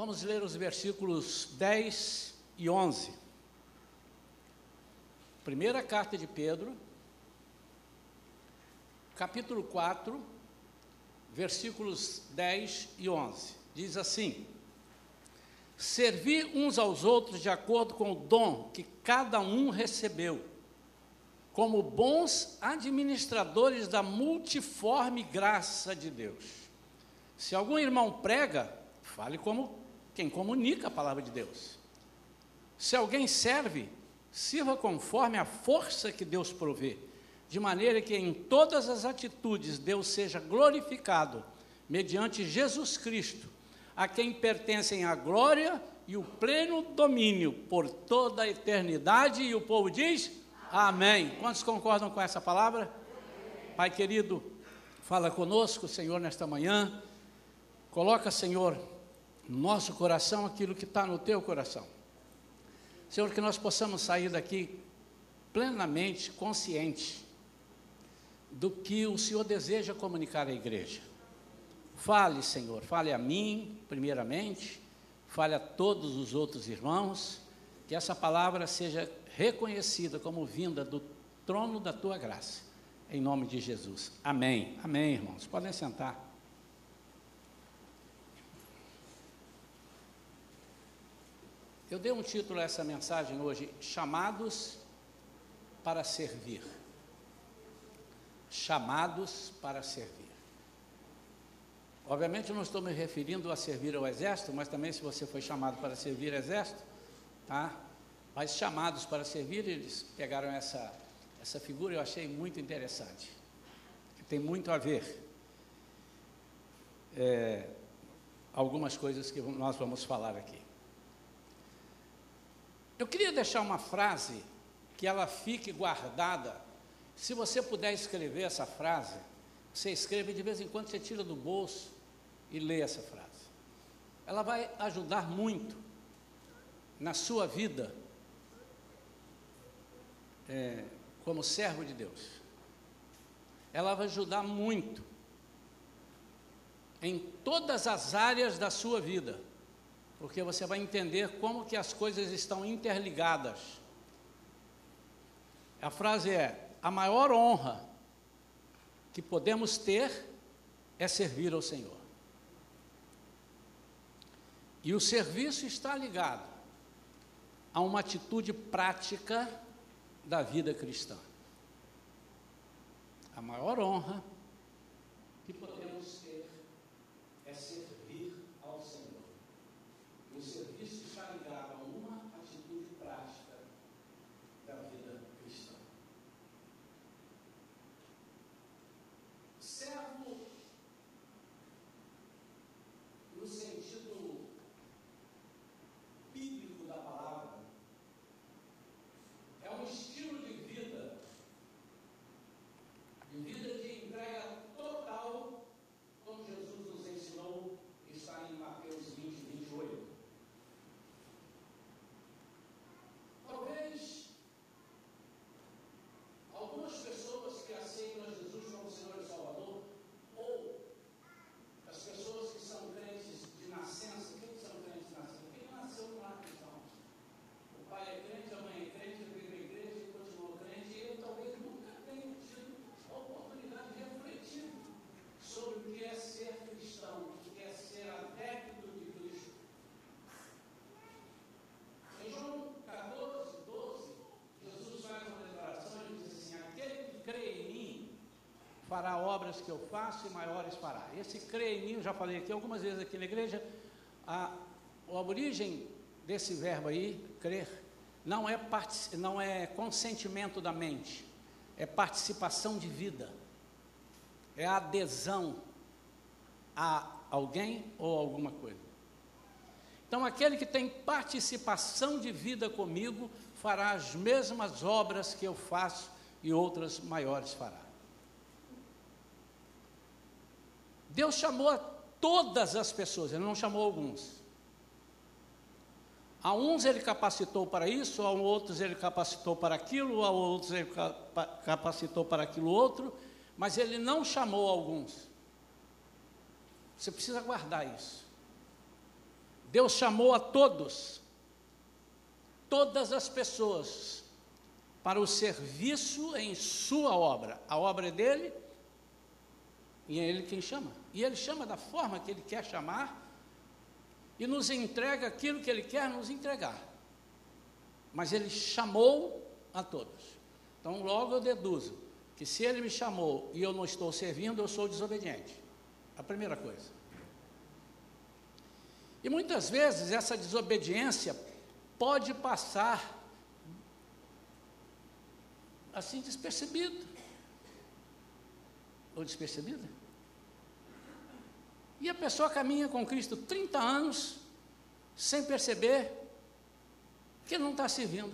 Vamos ler os versículos 10 e 11. Primeira carta de Pedro, capítulo 4, versículos 10 e 11. Diz assim: Servir uns aos outros de acordo com o dom que cada um recebeu, como bons administradores da multiforme graça de Deus. Se algum irmão prega, fale como quem comunica a palavra de Deus. Se alguém serve, sirva conforme a força que Deus provê, de maneira que em todas as atitudes Deus seja glorificado, mediante Jesus Cristo, a quem pertencem a glória e o pleno domínio por toda a eternidade. E o povo diz: Amém. Quantos concordam com essa palavra? Pai querido, fala conosco, Senhor, nesta manhã. Coloca, Senhor, no nosso coração aquilo que está no teu coração. Senhor, que nós possamos sair daqui plenamente conscientes do que o Senhor deseja comunicar à igreja. Fale, Senhor, fale a mim, primeiramente, fale a todos os outros irmãos, que essa palavra seja reconhecida como vinda do trono da tua graça, em nome de Jesus. Amém. Amém, irmãos. Podem sentar. Eu dei um título a essa mensagem hoje: Chamados para servir. Chamados para servir. Obviamente, eu não estou me referindo a servir ao exército, mas também, se você foi chamado para servir exército, tá? Mas chamados para servir, eles pegaram essa, essa figura, eu achei muito interessante, tem muito a ver. É, algumas coisas que nós vamos falar aqui. Eu queria deixar uma frase que ela fique guardada. Se você puder escrever essa frase, você escreve de vez em quando, você tira do bolso e lê essa frase. Ela vai ajudar muito na sua vida é, como servo de Deus. Ela vai ajudar muito em todas as áreas da sua vida porque você vai entender como que as coisas estão interligadas. A frase é: a maior honra que podemos ter é servir ao Senhor. E o serviço está ligado a uma atitude prática da vida cristã. A maior honra que podemos ter é servir. O serviço está ligado a uma atitude prática da vida cristã. Servo, no sentido bíblico da palavra, é um estilo de vida, de vida de entrega total, como Jesus nos ensinou, está em Mateus 20, 28. Talvez algumas pessoas que aceitam a Jesus como Senhor e Salvador, ou as pessoas que são crentes de nascença, quem são crentes de nascença? Quem nasceu com a cristão? O pai é crente, a mãe é crente, ele veio da igreja e continuou crente, e ele talvez nunca tenha tido a oportunidade de refletir sobre o que é ser cristão, o que é ser adepto de Cristo. Em João 14, 12, Jesus faz uma declaração e diz assim: Aquele que crê em mim fará obras que eu faço e maiores fará. Esse crê em mim, eu já falei aqui algumas vezes aqui na igreja, a, a origem desse verbo aí, crer, não é, não é consentimento da mente, é participação de vida, é adesão a alguém ou alguma coisa. Então, aquele que tem participação de vida comigo fará as mesmas obras que eu faço e outras maiores fará. Deus chamou a todas as pessoas, Ele não chamou alguns. A uns Ele capacitou para isso, a outros Ele capacitou para aquilo, a outros Ele capacitou para aquilo outro, mas Ele não chamou alguns. Você precisa guardar isso. Deus chamou a todos, todas as pessoas, para o serviço em sua obra. A obra é dele e é ele quem chama. E ele chama da forma que ele quer chamar e nos entrega aquilo que ele quer nos entregar. Mas ele chamou a todos. Então, logo eu deduzo que se ele me chamou e eu não estou servindo, eu sou desobediente. A primeira coisa. E muitas vezes essa desobediência pode passar assim despercebido. Ou despercebida. E a pessoa caminha com Cristo 30 anos sem perceber que não está servindo.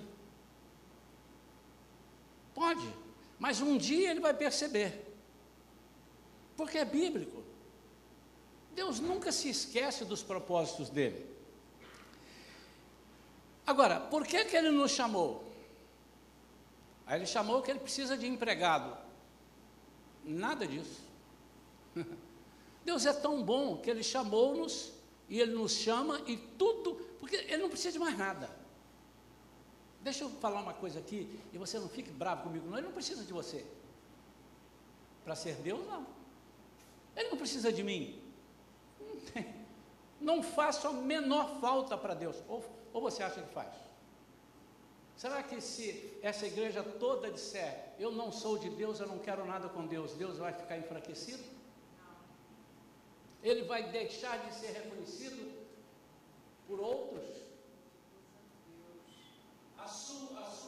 Pode, mas um dia ele vai perceber. Porque é bíblico. Deus nunca se esquece dos propósitos dele. Agora, por que, que ele nos chamou? Aí ele chamou que ele precisa de empregado. Nada disso. Deus é tão bom que ele chamou-nos e ele nos chama e tudo, porque ele não precisa de mais nada. Deixa eu falar uma coisa aqui e você não fique bravo comigo, não. Ele não precisa de você. Para ser Deus, não. Ele não precisa de mim. Não faço a menor falta para Deus. Ou, ou você acha que faz? Será que se essa igreja toda disser, eu não sou de Deus, eu não quero nada com Deus, Deus vai ficar enfraquecido? Ele vai deixar de ser reconhecido por outros? A sua, a sua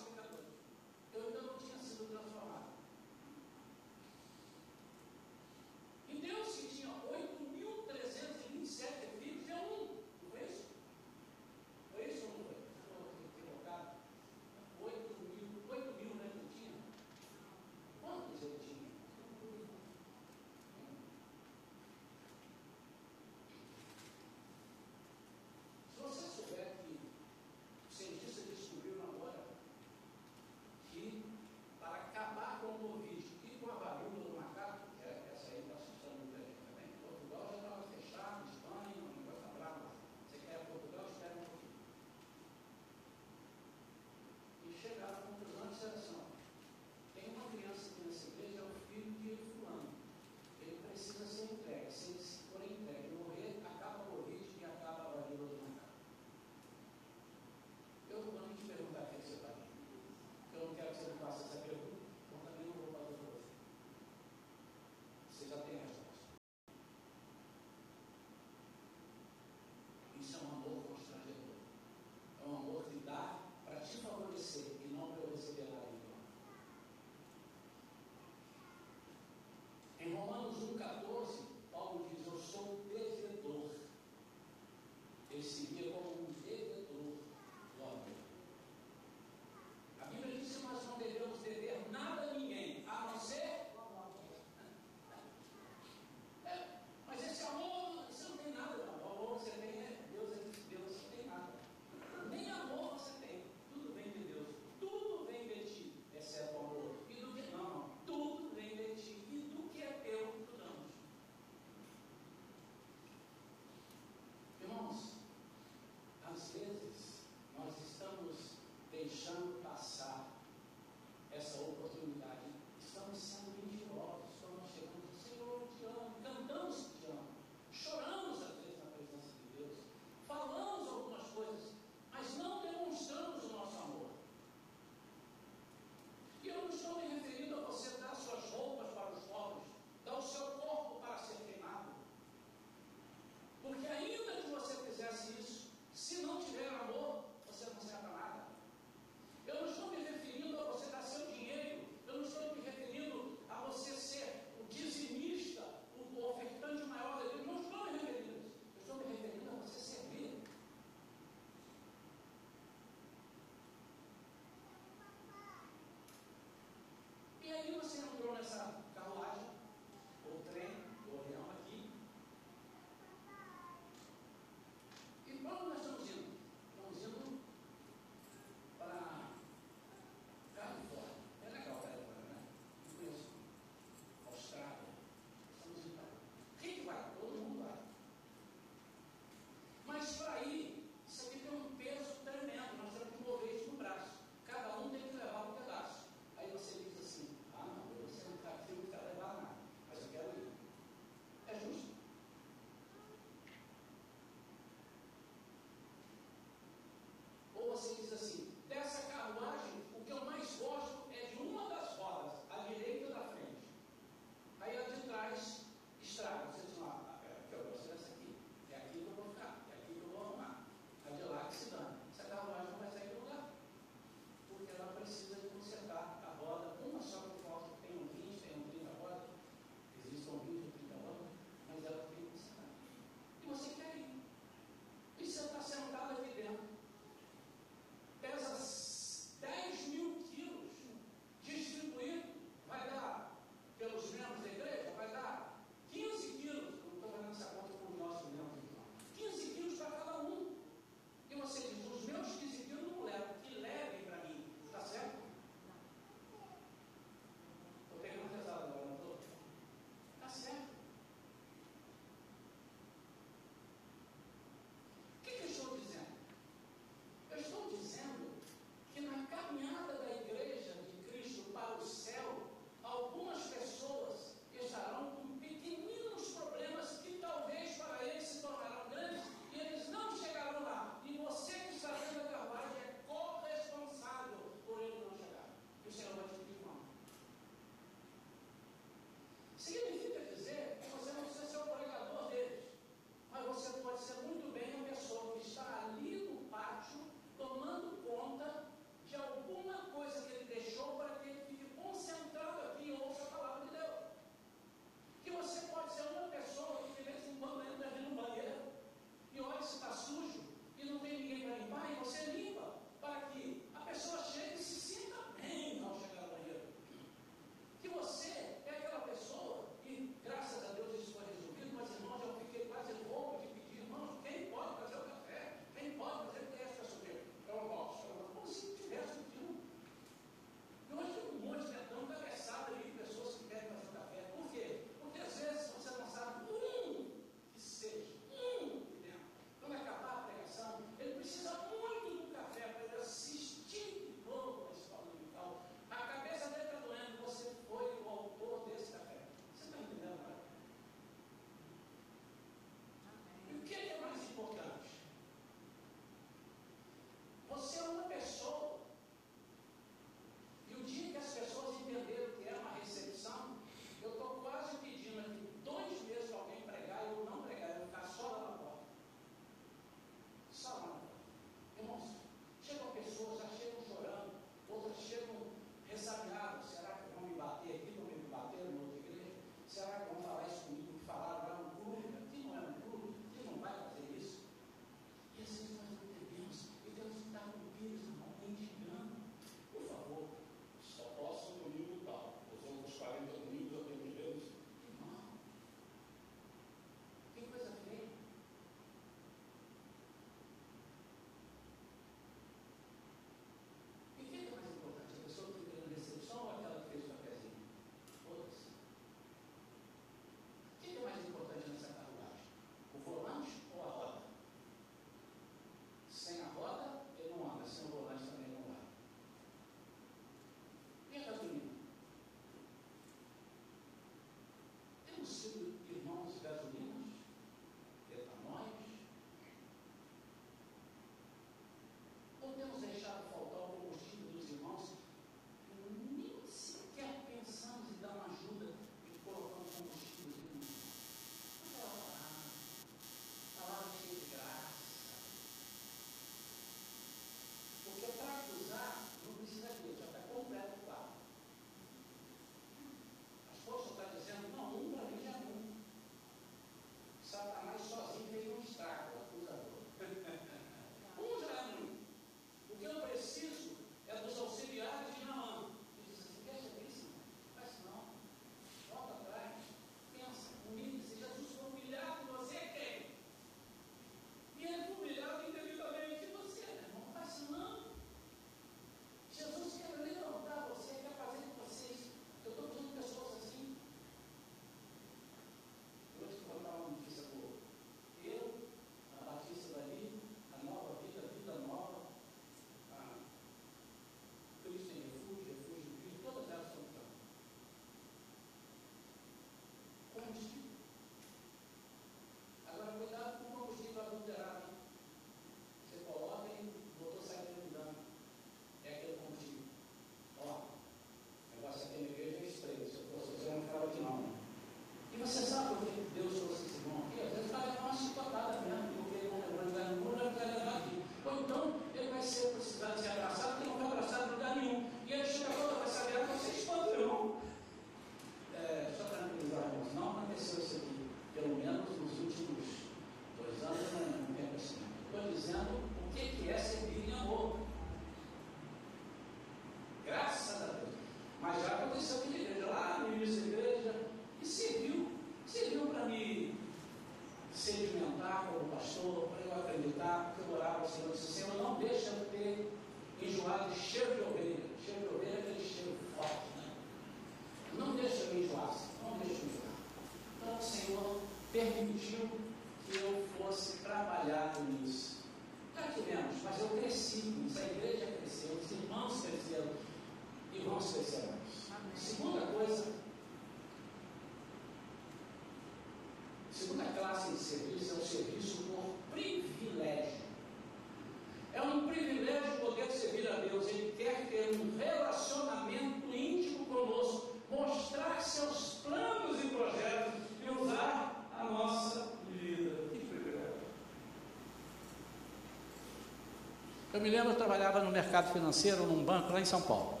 Eu me lembro, eu trabalhava no mercado financeiro, num banco lá em São Paulo.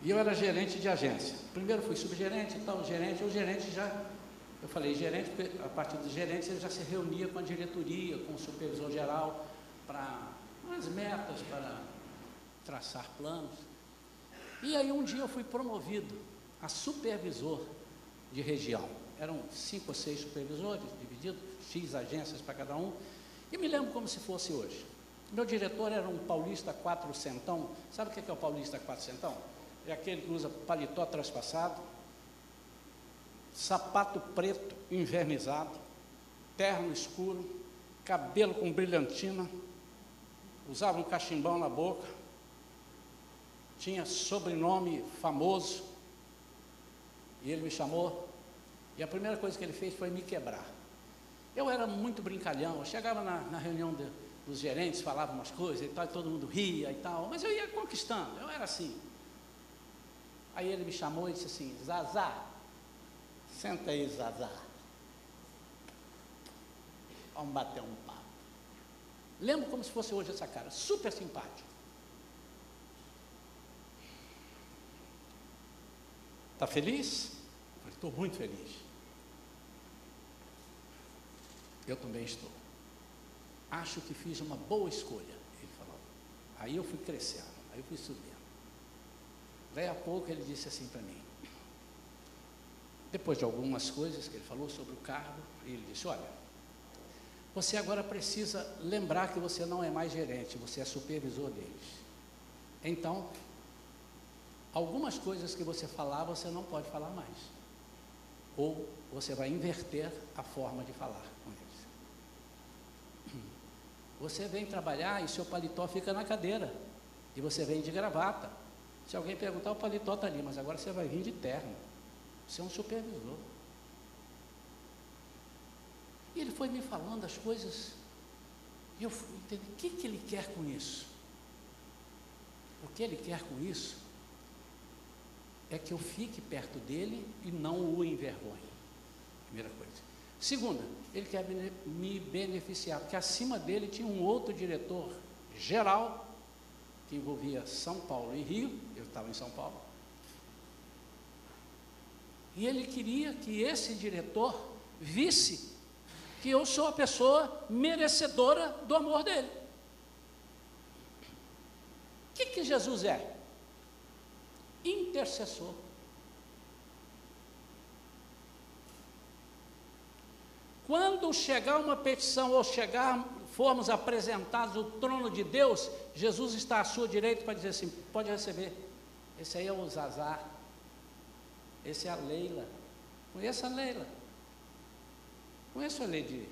E eu era gerente de agência. Primeiro fui subgerente e tal, gerente. O gerente já, eu falei gerente, a partir do gerente ele já se reunia com a diretoria, com o supervisor geral, para as metas, para traçar planos. E aí um dia eu fui promovido a supervisor de região. Eram cinco ou seis supervisores, divididos, X agências para cada um. E me lembro como se fosse hoje. Meu diretor era um paulista quatrocentão. Sabe o que é o paulista quatrocentão? é aquele que usa paletó traspassado, sapato preto invernizado, terno escuro, cabelo com brilhantina, usava um cachimbão na boca, tinha sobrenome famoso, e ele me chamou, e a primeira coisa que ele fez foi me quebrar. Eu era muito brincalhão, eu chegava na, na reunião de, dos gerentes, falava umas coisas e tal, e todo mundo ria e tal, mas eu ia conquistando, eu era assim. Aí ele me chamou e disse assim: Zazá, senta aí, Zazá. Vamos bater um papo. Lembro como se fosse hoje essa cara, super simpático. Está feliz? Estou muito feliz. Eu também estou. Acho que fiz uma boa escolha, ele falou. Aí eu fui crescendo, aí eu fui subindo. Daí a pouco ele disse assim para mim, depois de algumas coisas que ele falou sobre o cargo, ele disse: Olha, você agora precisa lembrar que você não é mais gerente, você é supervisor deles. Então, algumas coisas que você falar, você não pode falar mais. Ou você vai inverter a forma de falar com eles. Você vem trabalhar e seu paletó fica na cadeira. E você vem de gravata. Se alguém perguntar, o paletó está ali, mas agora você vai vir de terno. Você é um supervisor. E ele foi me falando as coisas, e eu fui entender o que, que ele quer com isso. O que ele quer com isso é que eu fique perto dele e não o envergonhe. Primeira coisa. Segunda, ele quer me beneficiar, porque acima dele tinha um outro diretor geral que envolvia São Paulo e Rio, eu estava em São Paulo. E ele queria que esse diretor visse que eu sou a pessoa merecedora do amor dele. O que, que Jesus é? Intercessor. Quando chegar uma petição ou chegar formos apresentados o trono de Deus, Jesus está à sua direita para dizer assim: pode receber. Esse aí é o Zazar. Esse é a Leila. Conheço a Leila. Conheço a Lady.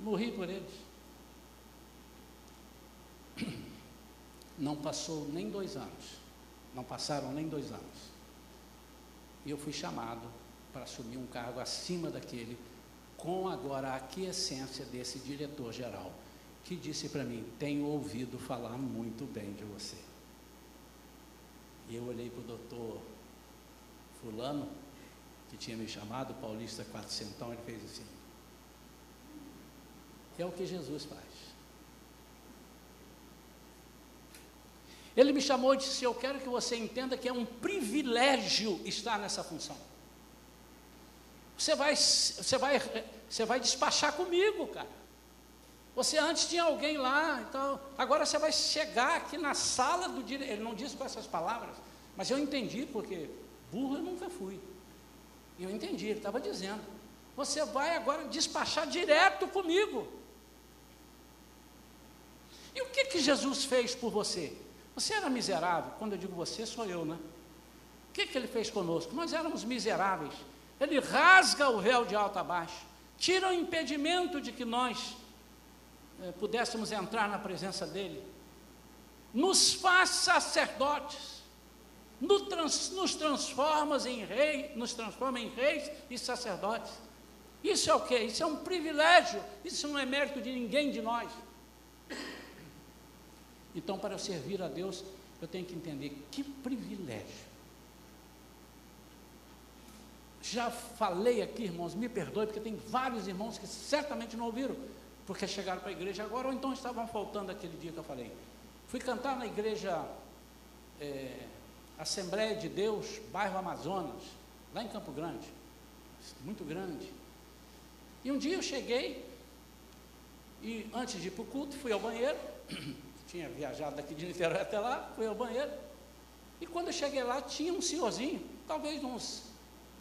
Morri por eles. Não passou nem dois anos. Não passaram nem dois anos. E eu fui chamado para assumir um cargo acima daquele com agora a aquiescência desse diretor-geral, que disse para mim: Tenho ouvido falar muito bem de você. E eu olhei para o doutor Fulano, que tinha me chamado, Paulista Quatrocentão, ele fez assim. É o que Jesus faz. Ele me chamou e disse: Eu quero que você entenda que é um privilégio estar nessa função. Você vai, você vai, você vai despachar comigo, cara. Você antes tinha alguém lá, então agora você vai chegar aqui na sala do diretor. Ele não disse com essas palavras, mas eu entendi porque burro eu nunca fui. Eu entendi, ele estava dizendo: você vai agora despachar direto comigo. E o que que Jesus fez por você? Você era miserável. Quando eu digo você, sou eu, né? O que que ele fez conosco? Nós éramos miseráveis. Ele rasga o véu de alto a baixo, tira o impedimento de que nós eh, pudéssemos entrar na presença dele, nos faz sacerdotes, nos, trans, nos transforma em rei, nos transforma em reis e sacerdotes. Isso é o que? Isso é um privilégio, isso não é mérito de ninguém de nós. Então, para servir a Deus, eu tenho que entender que privilégio já falei aqui, irmãos, me perdoe, porque tem vários irmãos que certamente não ouviram, porque chegaram para a igreja agora, ou então estavam faltando aquele dia que eu falei. Fui cantar na igreja é, Assembleia de Deus, bairro Amazonas, lá em Campo Grande, muito grande. E um dia eu cheguei, e antes de ir para o culto, fui ao banheiro, tinha viajado daqui de Niterói até lá, fui ao banheiro, e quando eu cheguei lá, tinha um senhorzinho, talvez uns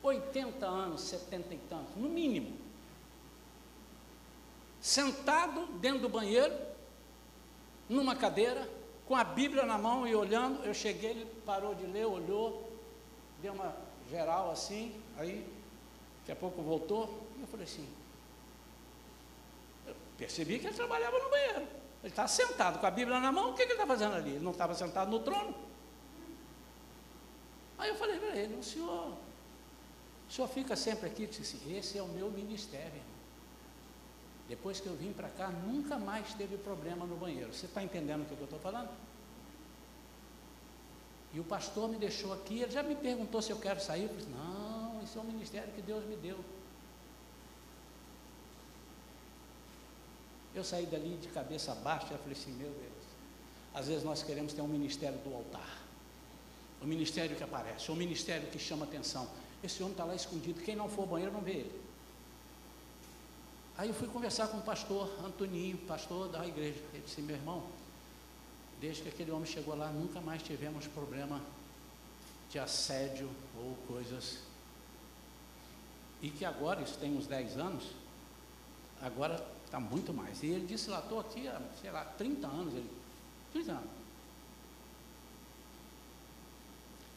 80 anos, 70 e tantos, no mínimo. Sentado dentro do banheiro, numa cadeira, com a Bíblia na mão e olhando, eu cheguei, ele parou de ler, olhou, deu uma geral assim, aí daqui a pouco voltou, e eu falei assim, eu percebi que ele trabalhava no banheiro. Ele estava sentado com a Bíblia na mão, o que, que ele está fazendo ali? Ele não estava sentado no trono? Aí eu falei para ele, o senhor o senhor fica sempre aqui, disse, esse é o meu ministério. Depois que eu vim para cá, nunca mais teve problema no banheiro. Você está entendendo o que eu estou falando? E o pastor me deixou aqui, ele já me perguntou se eu quero sair. Eu disse, não, esse é o ministério que Deus me deu. Eu saí dali de cabeça baixa e falei assim, meu Deus, às vezes nós queremos ter um ministério do altar. O ministério que aparece, o ministério que chama atenção. Esse homem está lá escondido, quem não for ao banheiro não vê ele. Aí eu fui conversar com o pastor Antoninho, pastor da igreja. Ele disse: Meu irmão, desde que aquele homem chegou lá, nunca mais tivemos problema de assédio ou coisas. E que agora, isso tem uns 10 anos, agora está muito mais. E ele disse lá, estou aqui há, sei lá, 30 anos. Ele, 30 anos.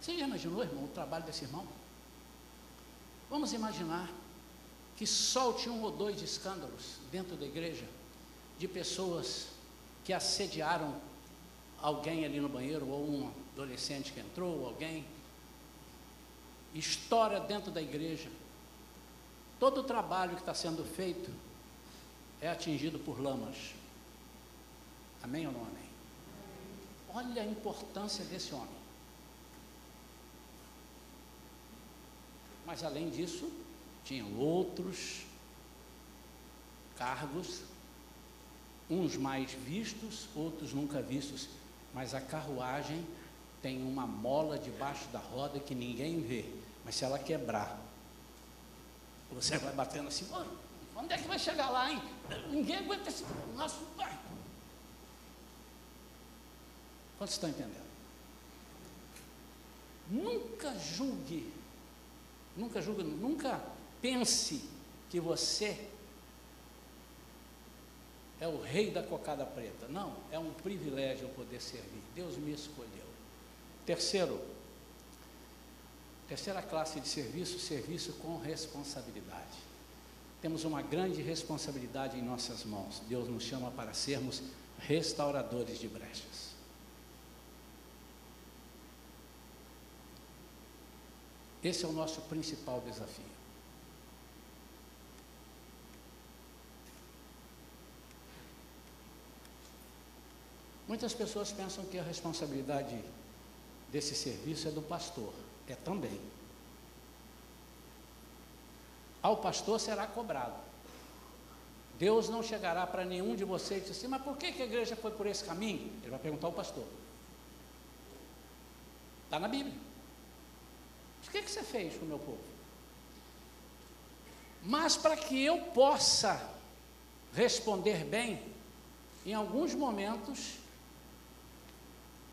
Você já imaginou, irmão, o trabalho desse irmão? Vamos imaginar que solte um ou dois escândalos dentro da igreja de pessoas que assediaram alguém ali no banheiro, ou um adolescente que entrou, ou alguém. Estoura dentro da igreja. Todo o trabalho que está sendo feito é atingido por lamas. Amém ou não amém? Olha a importância desse homem. Mas além disso, tinham outros cargos, uns mais vistos, outros nunca vistos, mas a carruagem tem uma mola debaixo da roda que ninguém vê, mas se ela quebrar, você vai batendo assim, onde é que vai chegar lá, hein? Ninguém aguenta esse nosso pai. Quantos estão entendendo? Nunca julgue Nunca julgue, nunca pense que você é o rei da cocada preta. Não, é um privilégio poder servir. Deus me escolheu. Terceiro, terceira classe de serviço, serviço com responsabilidade. Temos uma grande responsabilidade em nossas mãos. Deus nos chama para sermos restauradores de brechas. Esse é o nosso principal desafio. Muitas pessoas pensam que a responsabilidade desse serviço é do pastor. É também. Ao pastor será cobrado. Deus não chegará para nenhum de vocês e dizer assim, mas por que, que a igreja foi por esse caminho? Ele vai perguntar ao pastor. Está na Bíblia. Que, que você fez com o meu povo? Mas para que eu possa responder bem, em alguns momentos,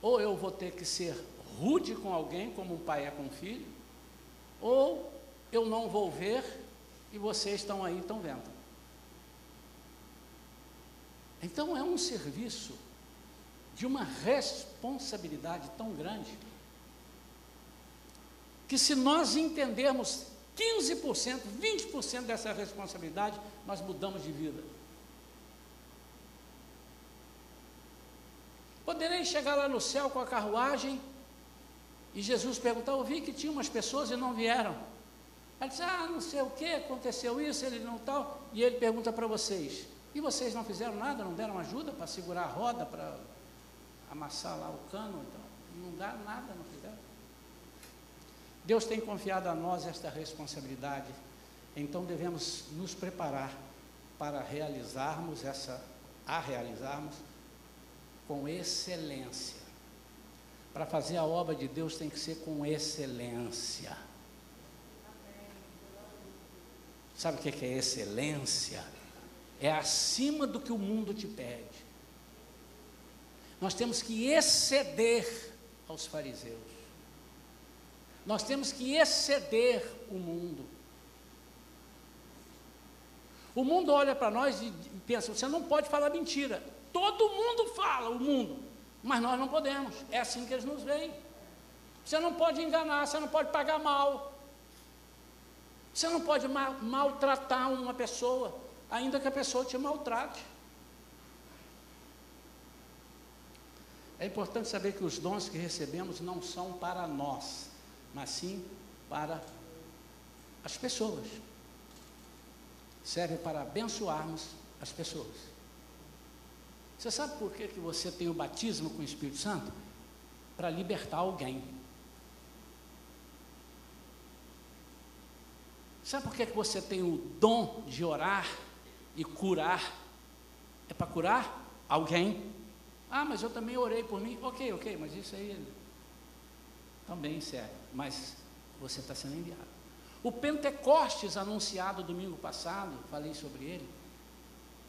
ou eu vou ter que ser rude com alguém, como um pai é com um filho, ou eu não vou ver e vocês estão aí, estão vendo. Então é um serviço de uma responsabilidade tão grande que se nós entendermos 15%, 20% dessa responsabilidade, nós mudamos de vida. Poderei chegar lá no céu com a carruagem e Jesus perguntar: Eu vi que tinha umas pessoas e não vieram. Ele diz: Ah, não sei o que, aconteceu isso, ele não tal. E ele pergunta para vocês: E vocês não fizeram nada, não deram ajuda para segurar a roda, para amassar lá o cano? Então, não dá nada, não. Deus tem confiado a nós esta responsabilidade, então devemos nos preparar para realizarmos essa, a realizarmos com excelência. Para fazer a obra de Deus tem que ser com excelência. Sabe o que é excelência? É acima do que o mundo te pede. Nós temos que exceder aos fariseus. Nós temos que exceder o mundo. O mundo olha para nós e pensa: você não pode falar mentira. Todo mundo fala, o mundo, mas nós não podemos. É assim que eles nos veem. Você não pode enganar, você não pode pagar mal. Você não pode ma maltratar uma pessoa, ainda que a pessoa te maltrate. É importante saber que os dons que recebemos não são para nós, mas sim para as pessoas. Serve para abençoarmos as pessoas. Você sabe por que, que você tem o batismo com o Espírito Santo? Para libertar alguém. Sabe por que, que você tem o dom de orar e curar? É para curar alguém. Ah, mas eu também orei por mim. Ok, ok, mas isso aí também serve. Mas você está sendo enviado. O Pentecostes anunciado domingo passado, falei sobre ele,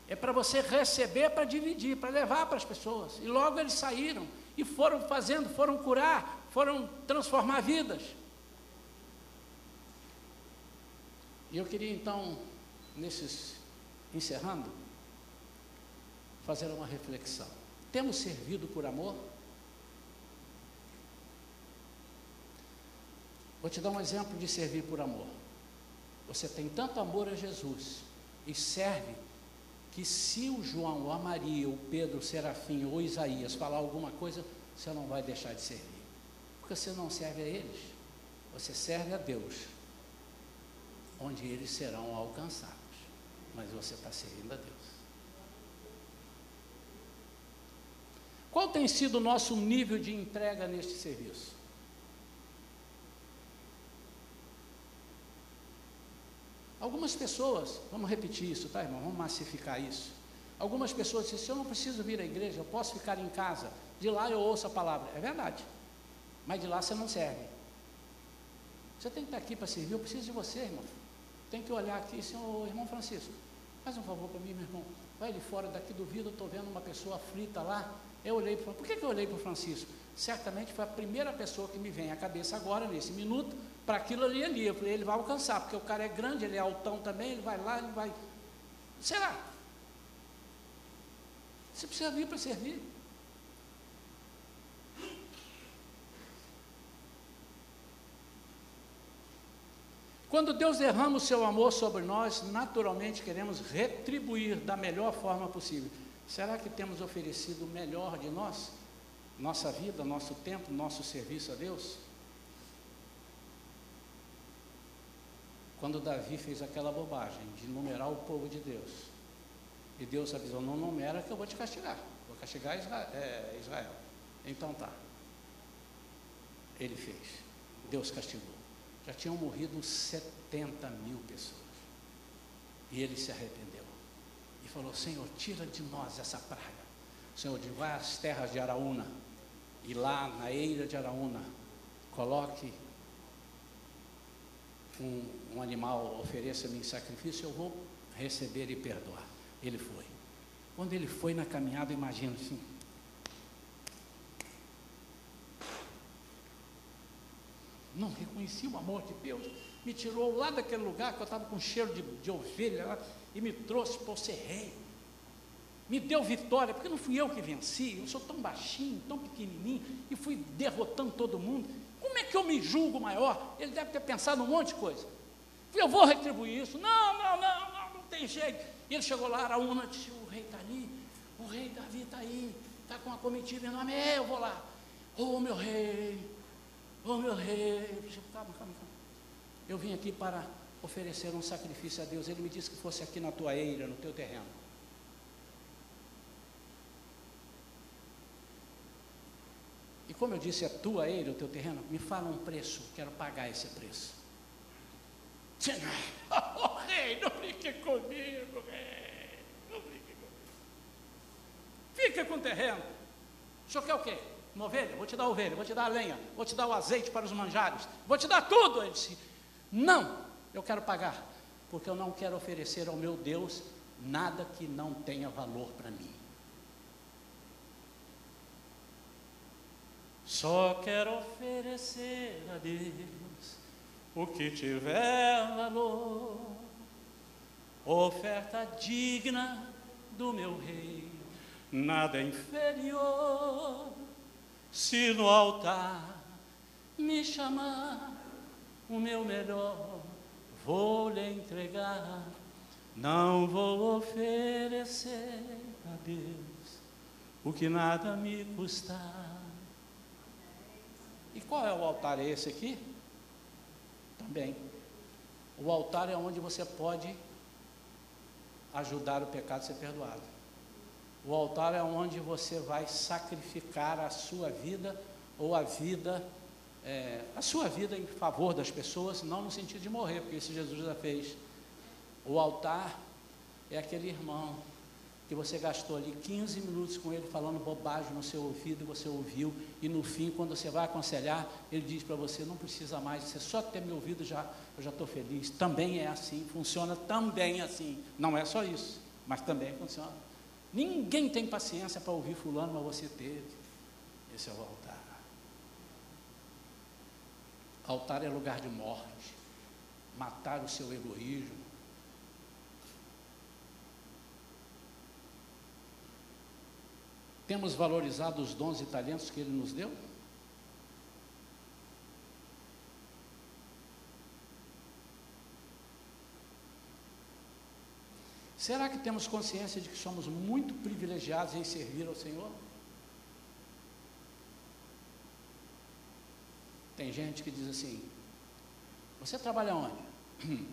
é para você receber para dividir, para levar para as pessoas. E logo eles saíram e foram fazendo, foram curar, foram transformar vidas. E eu queria então, nesses encerrando, fazer uma reflexão. Temos servido por amor? Vou te dar um exemplo de servir por amor. Você tem tanto amor a Jesus e serve que se o João, a Maria, o Pedro, o Serafim ou Isaías falar alguma coisa, você não vai deixar de servir. Porque você não serve a eles, você serve a Deus, onde eles serão alcançados. Mas você está servindo a Deus. Qual tem sido o nosso nível de entrega neste serviço? Algumas pessoas, vamos repetir isso, tá, irmão? Vamos massificar isso. Algumas pessoas dizem: se eu não preciso vir à igreja, eu posso ficar em casa, de lá eu ouço a palavra. É verdade, mas de lá você não serve. Você tem que estar aqui para servir, eu preciso de você, irmão. Tem que olhar aqui, senhor, irmão Francisco, faz um favor para mim, meu irmão. Vai ali fora daqui do vidro, estou vendo uma pessoa aflita lá. Eu olhei para Por que, que eu olhei para o Francisco? Certamente foi a primeira pessoa que me vem à cabeça agora, nesse minuto, para aquilo ali ali. Eu falei, ele vai alcançar, porque o cara é grande, ele é altão também, ele vai lá, ele vai. Será? Você precisa vir para servir. Quando Deus derrama o seu amor sobre nós, naturalmente queremos retribuir da melhor forma possível. Será que temos oferecido o melhor de nós? Nossa vida, nosso tempo, nosso serviço a Deus? Quando Davi fez aquela bobagem de numerar o povo de Deus, e Deus avisou: não numera que eu vou te castigar, vou castigar Israel. É, Israel. Então tá. Ele fez, Deus castigou. Já tinham morrido 70 mil pessoas. E ele se arrependeu. E falou: Senhor, tira de nós essa praga. Senhor, vai às terras de Araúna. E lá na eira de Araúna, coloque um, um animal ofereça-me em sacrifício, eu vou receber e perdoar. Ele foi. Quando ele foi na caminhada, imagina assim. Não reconheci o amor de Deus. Me tirou lá daquele lugar que eu estava com cheiro de, de ovelha lá, e me trouxe para ser rei. Me deu vitória, porque não fui eu que venci, eu sou tão baixinho, tão pequenininho, e fui derrotando todo mundo. Como é que eu me julgo maior? Ele deve ter pensado um monte de coisa. Eu vou retribuir isso. Não, não, não, não, não tem jeito. E ele chegou lá, Araúna disse, o rei está ali, o rei Davi está aí, está com a comitiva enorme, é, eu vou lá. Oh meu rei, oh meu rei, calma, calma, calma. Eu vim aqui para oferecer um sacrifício a Deus. Ele me disse que fosse aqui na tua eira, no teu terreno. Como eu disse, é tua eira, o teu terreno, me fala um preço, quero pagar esse preço. Oh, rei, não brinque comigo, rei. Não brinque comigo. Fica com o terreno. O senhor quer o quê? Uma ovelha? Vou te dar ovelha, vou te dar lenha, vou te dar o azeite para os manjares, vou te dar tudo. Ele disse: Não, eu quero pagar, porque eu não quero oferecer ao meu Deus nada que não tenha valor para mim. Só quero oferecer a Deus o que tiver valor, oferta digna do meu rei, nada inferior. Se no altar me chamar o meu melhor, vou lhe entregar, não vou oferecer a Deus o que nada me custar. E qual é o altar? É esse aqui? Também. O altar é onde você pode ajudar o pecado a ser perdoado. O altar é onde você vai sacrificar a sua vida ou a vida, é, a sua vida em favor das pessoas, não no sentido de morrer, porque isso Jesus já fez. O altar é aquele irmão que você gastou ali 15 minutos com ele falando bobagem no seu ouvido, você ouviu, e no fim, quando você vai aconselhar, ele diz para você, não precisa mais, você só ter me ouvido já, eu já estou feliz. Também é assim, funciona também assim. Não é só isso, mas também funciona. Ninguém tem paciência para ouvir fulano, mas você teve. Esse é o altar. Altar é lugar de morte. Matar o seu egoísmo, Temos valorizado os dons e talentos que Ele nos deu? Será que temos consciência de que somos muito privilegiados em servir ao Senhor? Tem gente que diz assim: Você trabalha onde?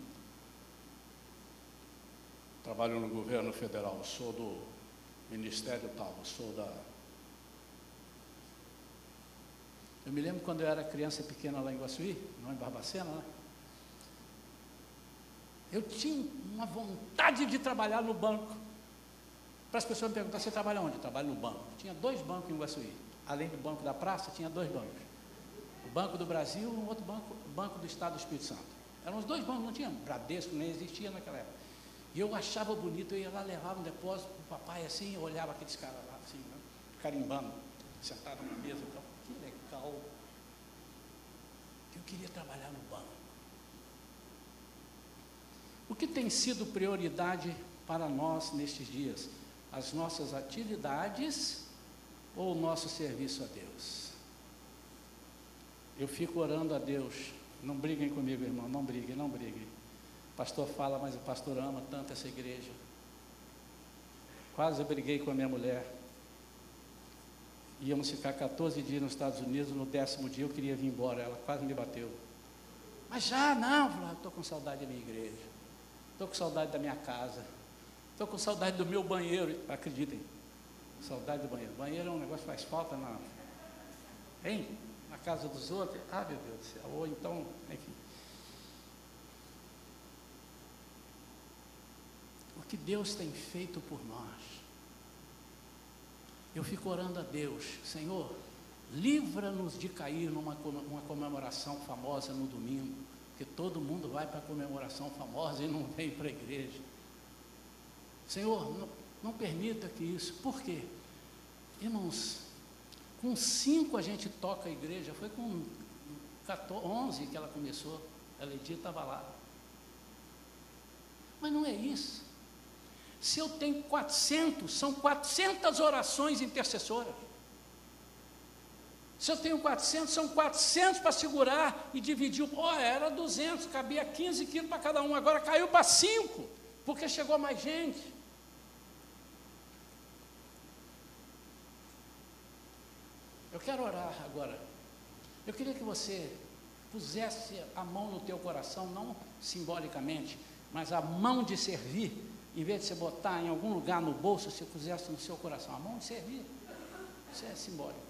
Trabalho no governo federal, sou do ministério tal, eu sou da. Eu me lembro quando eu era criança pequena lá em Guaçuí, não em Barbacena, né? Eu tinha uma vontade de trabalhar no banco. Para as pessoas me perguntar, você trabalha onde? Eu trabalho no banco. Tinha dois bancos em Guaçuí. Além do banco da praça, tinha dois bancos. O Banco do Brasil e um outro banco, Banco do Estado do Espírito Santo. Eram os dois bancos, não tinha Bradesco, nem existia naquela época. E eu achava bonito, eu ia lá, levava um depósito para o papai assim, eu olhava aqueles caras lá assim, né, carimbando, sentado na mesa, então, que legal. Eu queria trabalhar no banco. O que tem sido prioridade para nós nestes dias? As nossas atividades ou o nosso serviço a Deus? Eu fico orando a Deus. Não briguem comigo, irmão, não briguem, não briguem pastor fala, mas o pastor ama tanto essa igreja. Quase eu briguei com a minha mulher. Íamos ficar 14 dias nos Estados Unidos, no décimo dia eu queria vir embora, ela quase me bateu. Mas já não, estou com saudade da minha igreja, estou com saudade da minha casa, estou com saudade do meu banheiro, acreditem, saudade do banheiro. Banheiro é um negócio que faz falta na, hein? na casa dos outros. Ah, meu Deus do céu, ou então, enfim. Que Deus tem feito por nós. Eu fico orando a Deus, Senhor, livra-nos de cair numa uma comemoração famosa no domingo, Porque todo mundo vai para a comemoração famosa e não vem para a igreja. Senhor, não, não permita que isso. Por quê? Irmãos, com cinco a gente toca a igreja, foi com 14, 11 que ela começou, a Ledia estava lá. Mas não é isso. Se eu tenho 400, são 400 orações intercessoras. Se eu tenho 400, são 400 para segurar e dividir. Oh, era 200, cabia 15 quilos para cada um, agora caiu para 5, porque chegou mais gente. Eu quero orar agora. Eu queria que você pusesse a mão no teu coração, não simbolicamente, mas a mão de servir, em vez de você botar em algum lugar no bolso, você pusesse no seu coração a mão de servir. Isso é simbólico.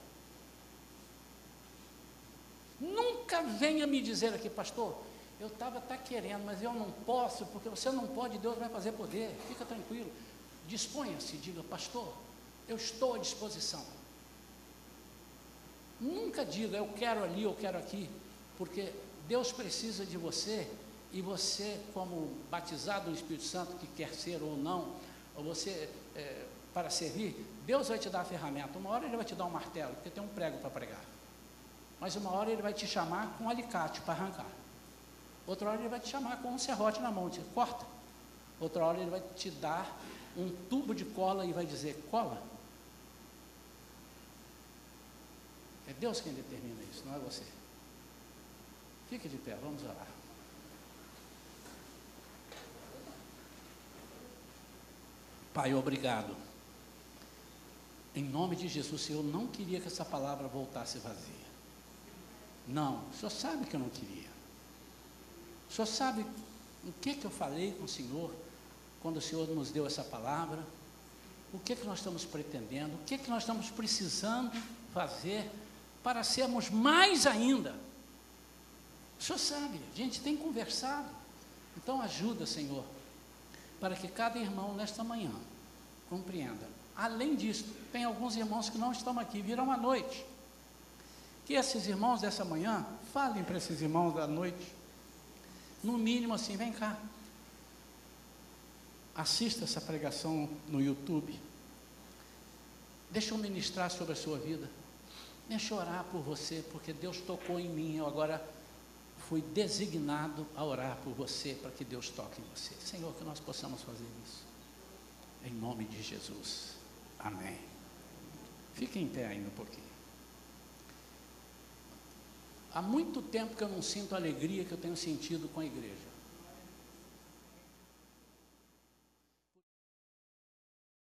Nunca venha me dizer aqui, pastor, eu estava até querendo, mas eu não posso, porque você não pode, Deus vai fazer poder. Fica tranquilo. Disponha-se, diga, pastor, eu estou à disposição. Nunca diga, eu quero ali, eu quero aqui, porque Deus precisa de você e você, como batizado no Espírito Santo, que quer ser ou não, ou você, é, para servir, Deus vai te dar a ferramenta. Uma hora Ele vai te dar um martelo, porque tem um prego para pregar. Mas uma hora Ele vai te chamar com um alicate para arrancar. Outra hora Ele vai te chamar com um serrote na mão, te corta. Outra hora Ele vai te dar um tubo de cola e vai dizer: cola. É Deus quem determina isso, não é você. Fique de pé, vamos orar. Pai, obrigado. Em nome de Jesus, Senhor, não queria que essa palavra voltasse vazia. Não, o Senhor sabe que eu não queria. O Senhor sabe o que, que eu falei com o Senhor quando o Senhor nos deu essa palavra, o que, que nós estamos pretendendo, o que, que nós estamos precisando fazer para sermos mais ainda. O Senhor sabe, a gente tem conversado. Então ajuda, Senhor, para que cada irmão nesta manhã compreenda. Além disso, tem alguns irmãos que não estão aqui, viram à noite. Que esses irmãos dessa manhã falem para esses irmãos da noite. No mínimo assim, vem cá. Assista essa pregação no YouTube. Deixa eu ministrar sobre a sua vida. Deixa eu orar por você, porque Deus tocou em mim. Eu agora fui designado a orar por você, para que Deus toque em você. Senhor, que nós possamos fazer isso. Em nome de Jesus. Amém. Fique em pé ainda um pouquinho. Há muito tempo que eu não sinto a alegria que eu tenho sentido com a igreja.